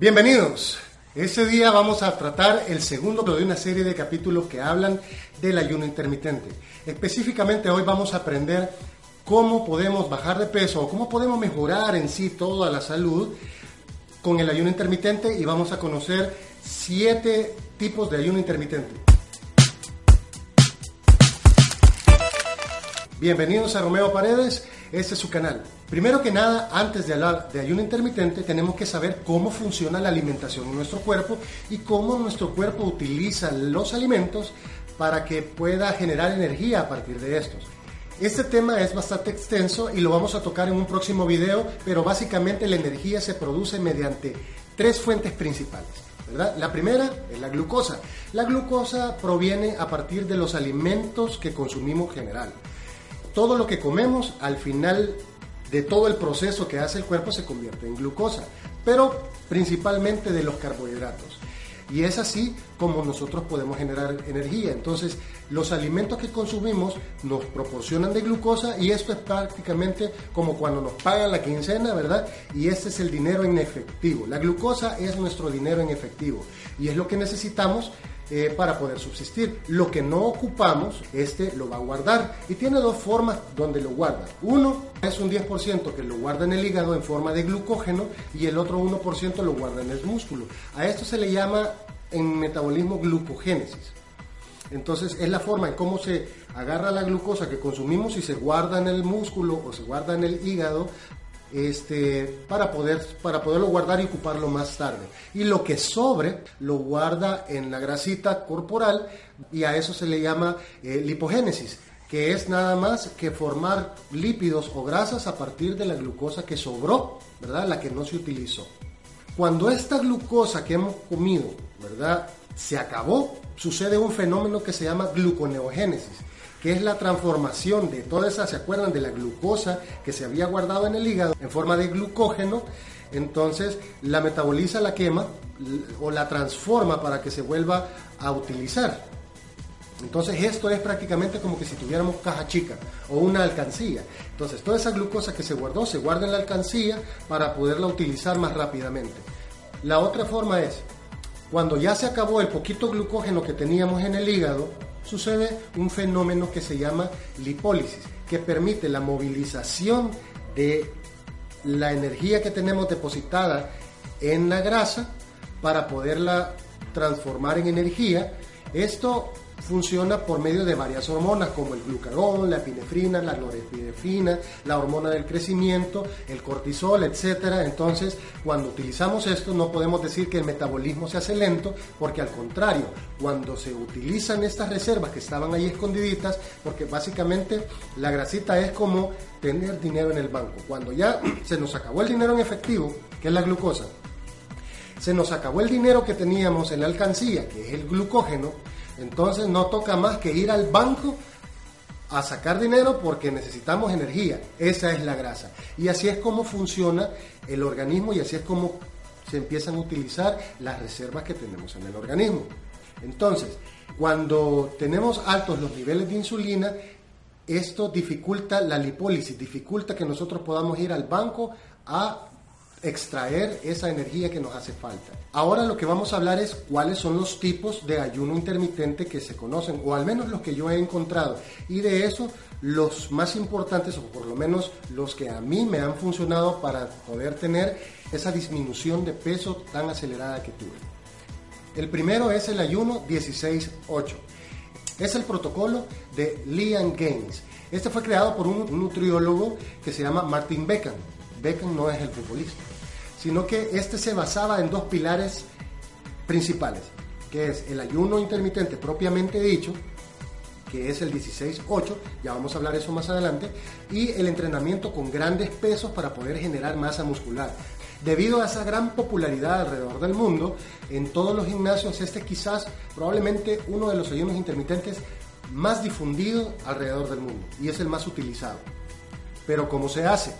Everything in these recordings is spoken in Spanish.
Bienvenidos. Este día vamos a tratar el segundo de una serie de capítulos que hablan del ayuno intermitente. Específicamente hoy vamos a aprender cómo podemos bajar de peso o cómo podemos mejorar en sí toda la salud con el ayuno intermitente y vamos a conocer siete tipos de ayuno intermitente. Bienvenidos a Romeo Paredes, este es su canal. Primero que nada, antes de hablar de ayuno intermitente, tenemos que saber cómo funciona la alimentación en nuestro cuerpo y cómo nuestro cuerpo utiliza los alimentos para que pueda generar energía a partir de estos. Este tema es bastante extenso y lo vamos a tocar en un próximo video, pero básicamente la energía se produce mediante tres fuentes principales. La primera es la glucosa. La glucosa proviene a partir de los alimentos que consumimos en general todo lo que comemos al final de todo el proceso que hace el cuerpo se convierte en glucosa, pero principalmente de los carbohidratos. Y es así como nosotros podemos generar energía. Entonces, los alimentos que consumimos nos proporcionan de glucosa y esto es prácticamente como cuando nos pagan la quincena, ¿verdad? Y este es el dinero en efectivo. La glucosa es nuestro dinero en efectivo y es lo que necesitamos eh, para poder subsistir. Lo que no ocupamos, este lo va a guardar y tiene dos formas donde lo guarda. Uno es un 10% que lo guarda en el hígado en forma de glucógeno y el otro 1% lo guarda en el músculo. A esto se le llama en metabolismo glucogénesis. Entonces es la forma en cómo se agarra la glucosa que consumimos y se guarda en el músculo o se guarda en el hígado este, para, poder, para poderlo guardar y ocuparlo más tarde. Y lo que sobre lo guarda en la grasita corporal y a eso se le llama eh, lipogénesis, que es nada más que formar lípidos o grasas a partir de la glucosa que sobró, ¿verdad? La que no se utilizó. Cuando esta glucosa que hemos comido, ¿verdad? Se acabó, sucede un fenómeno que se llama gluconeogénesis que es la transformación de toda esa, ¿se acuerdan de la glucosa que se había guardado en el hígado en forma de glucógeno? Entonces la metaboliza, la quema o la transforma para que se vuelva a utilizar. Entonces esto es prácticamente como que si tuviéramos caja chica o una alcancía. Entonces toda esa glucosa que se guardó se guarda en la alcancía para poderla utilizar más rápidamente. La otra forma es, cuando ya se acabó el poquito glucógeno que teníamos en el hígado, sucede un fenómeno que se llama lipólisis, que permite la movilización de la energía que tenemos depositada en la grasa para poderla transformar en energía. Esto funciona por medio de varias hormonas como el glucagón, la epinefrina, la norepinefrina, la hormona del crecimiento, el cortisol, etc. Entonces, cuando utilizamos esto no podemos decir que el metabolismo se hace lento, porque al contrario, cuando se utilizan estas reservas que estaban ahí escondiditas, porque básicamente la grasita es como tener dinero en el banco. Cuando ya se nos acabó el dinero en efectivo, que es la glucosa, se nos acabó el dinero que teníamos en la alcancía, que es el glucógeno, entonces no toca más que ir al banco a sacar dinero porque necesitamos energía. Esa es la grasa. Y así es como funciona el organismo y así es como se empiezan a utilizar las reservas que tenemos en el organismo. Entonces, cuando tenemos altos los niveles de insulina, esto dificulta la lipólisis, dificulta que nosotros podamos ir al banco a extraer esa energía que nos hace falta. Ahora lo que vamos a hablar es cuáles son los tipos de ayuno intermitente que se conocen, o al menos los que yo he encontrado. Y de eso, los más importantes, o por lo menos los que a mí me han funcionado para poder tener esa disminución de peso tan acelerada que tuve. El primero es el ayuno 16-8. Es el protocolo de Liam Gaines. Este fue creado por un nutriólogo que se llama Martin Beckham. Beckham no es el futbolista sino que este se basaba en dos pilares principales, que es el ayuno intermitente propiamente dicho, que es el 16-8, ya vamos a hablar eso más adelante, y el entrenamiento con grandes pesos para poder generar masa muscular. Debido a esa gran popularidad alrededor del mundo, en todos los gimnasios este quizás probablemente uno de los ayunos intermitentes más difundido alrededor del mundo y es el más utilizado. Pero ¿cómo se hace?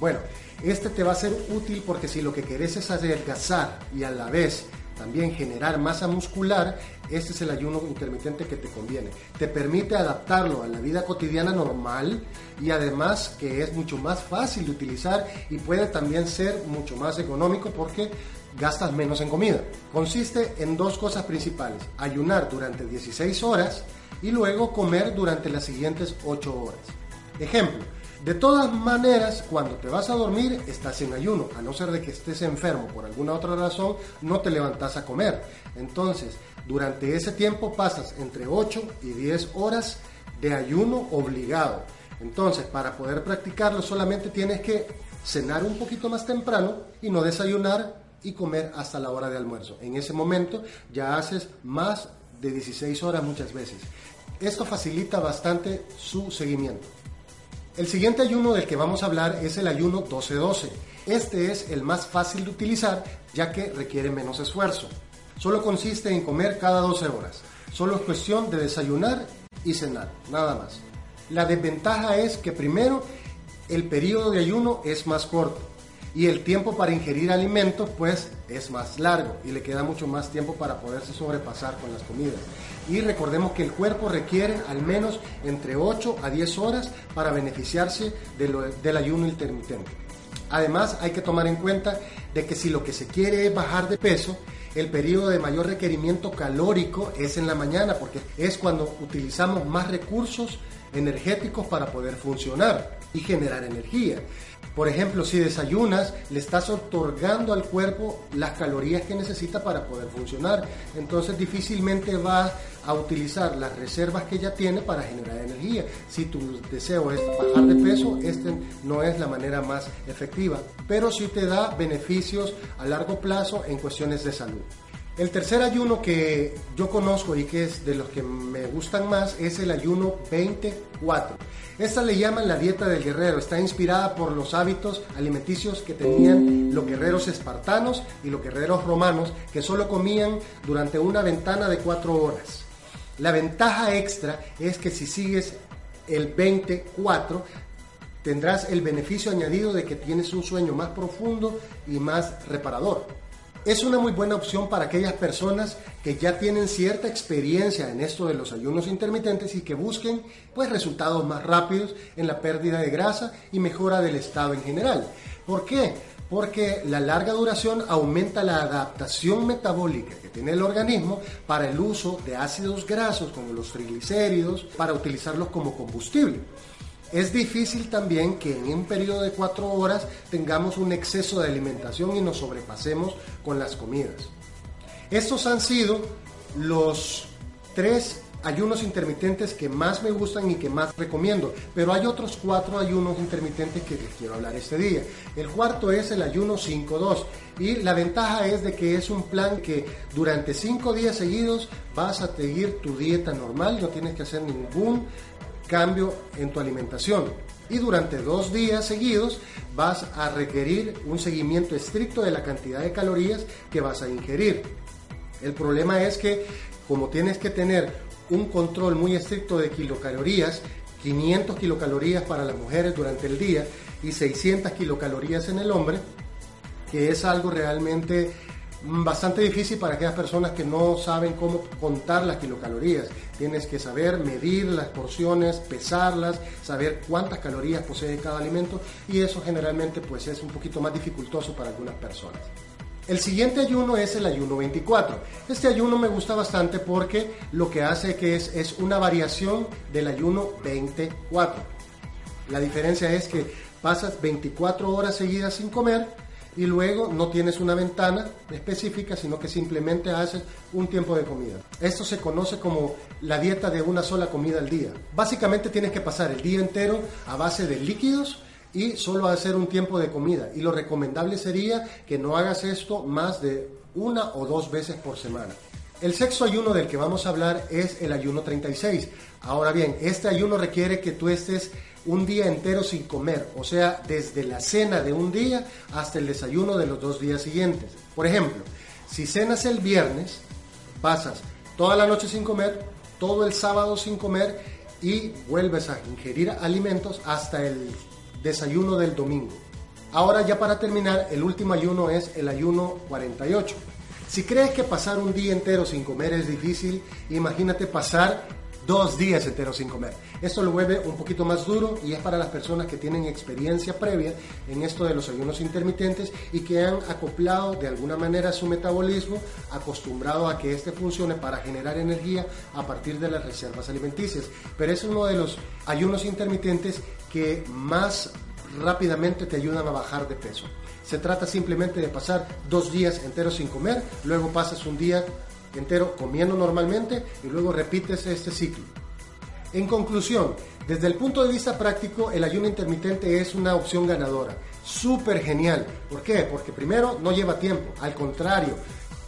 Bueno, este te va a ser útil porque si lo que querés es adelgazar y a la vez también generar masa muscular, este es el ayuno intermitente que te conviene. Te permite adaptarlo a la vida cotidiana normal y además que es mucho más fácil de utilizar y puede también ser mucho más económico porque gastas menos en comida. Consiste en dos cosas principales, ayunar durante 16 horas y luego comer durante las siguientes 8 horas. Ejemplo, de todas maneras, cuando te vas a dormir, estás en ayuno, a no ser de que estés enfermo por alguna otra razón, no te levantas a comer. Entonces, durante ese tiempo pasas entre 8 y 10 horas de ayuno obligado. Entonces, para poder practicarlo solamente tienes que cenar un poquito más temprano y no desayunar y comer hasta la hora de almuerzo. En ese momento ya haces más de 16 horas muchas veces. Esto facilita bastante su seguimiento. El siguiente ayuno del que vamos a hablar es el ayuno 12-12. Este es el más fácil de utilizar ya que requiere menos esfuerzo. Solo consiste en comer cada 12 horas. Solo es cuestión de desayunar y cenar, nada más. La desventaja es que primero el periodo de ayuno es más corto y el tiempo para ingerir alimentos pues es más largo y le queda mucho más tiempo para poderse sobrepasar con las comidas. Y recordemos que el cuerpo requiere al menos entre 8 a 10 horas para beneficiarse del ayuno intermitente. Además hay que tomar en cuenta de que si lo que se quiere es bajar de peso, el periodo de mayor requerimiento calórico es en la mañana porque es cuando utilizamos más recursos energéticos para poder funcionar y generar energía. Por ejemplo, si desayunas, le estás otorgando al cuerpo las calorías que necesita para poder funcionar. Entonces difícilmente va a utilizar las reservas que ya tiene para generar energía. Si tu deseo es bajar de peso, este no es la manera más efectiva, pero sí te da beneficios a largo plazo en cuestiones de salud. El tercer ayuno que yo conozco y que es de los que me gustan más es el ayuno 24. Esta le llaman la dieta del guerrero. Está inspirada por los hábitos alimenticios que tenían los guerreros espartanos y los guerreros romanos que solo comían durante una ventana de cuatro horas. La ventaja extra es que si sigues el 24 tendrás el beneficio añadido de que tienes un sueño más profundo y más reparador. Es una muy buena opción para aquellas personas que ya tienen cierta experiencia en esto de los ayunos intermitentes y que busquen pues resultados más rápidos en la pérdida de grasa y mejora del estado en general. ¿Por qué? Porque la larga duración aumenta la adaptación metabólica que tiene el organismo para el uso de ácidos grasos como los triglicéridos para utilizarlos como combustible. Es difícil también que en un periodo de cuatro horas tengamos un exceso de alimentación y nos sobrepasemos con las comidas. Estos han sido los tres ayunos intermitentes que más me gustan y que más recomiendo, pero hay otros cuatro ayunos intermitentes que les quiero hablar este día. El cuarto es el ayuno 5-2 y la ventaja es de que es un plan que durante cinco días seguidos vas a seguir tu dieta normal, no tienes que hacer ningún cambio en tu alimentación. Y durante dos días seguidos vas a requerir un seguimiento estricto de la cantidad de calorías que vas a ingerir. El problema es que como tienes que tener un control muy estricto de kilocalorías, 500 kilocalorías para las mujeres durante el día y 600 kilocalorías en el hombre, que es algo realmente bastante difícil para aquellas personas que no saben cómo contar las kilocalorías. Tienes que saber medir las porciones, pesarlas, saber cuántas calorías posee cada alimento y eso generalmente pues es un poquito más dificultoso para algunas personas. El siguiente ayuno es el ayuno 24. Este ayuno me gusta bastante porque lo que hace que es, es una variación del ayuno 24. La diferencia es que pasas 24 horas seguidas sin comer y luego no tienes una ventana específica, sino que simplemente haces un tiempo de comida. Esto se conoce como la dieta de una sola comida al día. Básicamente tienes que pasar el día entero a base de líquidos y solo hacer un tiempo de comida. Y lo recomendable sería que no hagas esto más de una o dos veces por semana. El sexto ayuno del que vamos a hablar es el ayuno 36. Ahora bien, este ayuno requiere que tú estés un día entero sin comer, o sea, desde la cena de un día hasta el desayuno de los dos días siguientes. Por ejemplo, si cenas el viernes, pasas toda la noche sin comer, todo el sábado sin comer y vuelves a ingerir alimentos hasta el desayuno del domingo. Ahora ya para terminar, el último ayuno es el ayuno 48. Si crees que pasar un día entero sin comer es difícil, imagínate pasar dos días enteros sin comer. Esto lo vuelve un poquito más duro y es para las personas que tienen experiencia previa en esto de los ayunos intermitentes y que han acoplado de alguna manera su metabolismo, acostumbrado a que este funcione para generar energía a partir de las reservas alimenticias. Pero es uno de los ayunos intermitentes que más rápidamente te ayudan a bajar de peso. Se trata simplemente de pasar dos días enteros sin comer, luego pasas un día entero comiendo normalmente y luego repites este ciclo. En conclusión, desde el punto de vista práctico, el ayuno intermitente es una opción ganadora. Súper genial. ¿Por qué? Porque primero no lleva tiempo, al contrario,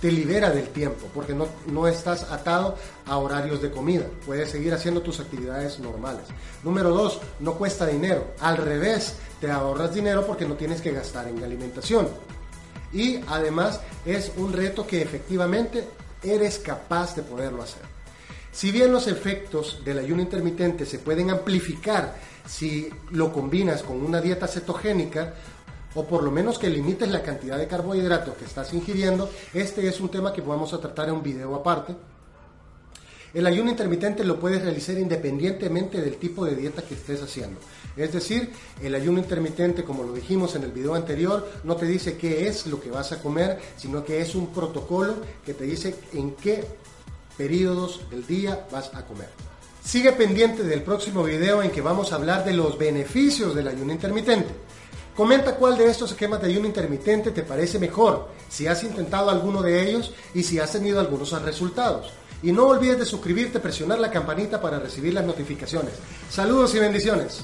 te libera del tiempo, porque no, no estás atado a horarios de comida. Puedes seguir haciendo tus actividades normales. Número dos, no cuesta dinero. Al revés, te ahorras dinero porque no tienes que gastar en alimentación. Y además es un reto que efectivamente eres capaz de poderlo hacer. Si bien los efectos del ayuno intermitente se pueden amplificar si lo combinas con una dieta cetogénica, o por lo menos que limites la cantidad de carbohidratos que estás ingiriendo, este es un tema que vamos a tratar en un video aparte. El ayuno intermitente lo puedes realizar independientemente del tipo de dieta que estés haciendo. Es decir, el ayuno intermitente, como lo dijimos en el video anterior, no te dice qué es lo que vas a comer, sino que es un protocolo que te dice en qué periodos del día vas a comer. Sigue pendiente del próximo video en que vamos a hablar de los beneficios del ayuno intermitente. Comenta cuál de estos esquemas de ayuno intermitente te parece mejor, si has intentado alguno de ellos y si has tenido algunos resultados. Y no olvides de suscribirte, presionar la campanita para recibir las notificaciones. Saludos y bendiciones.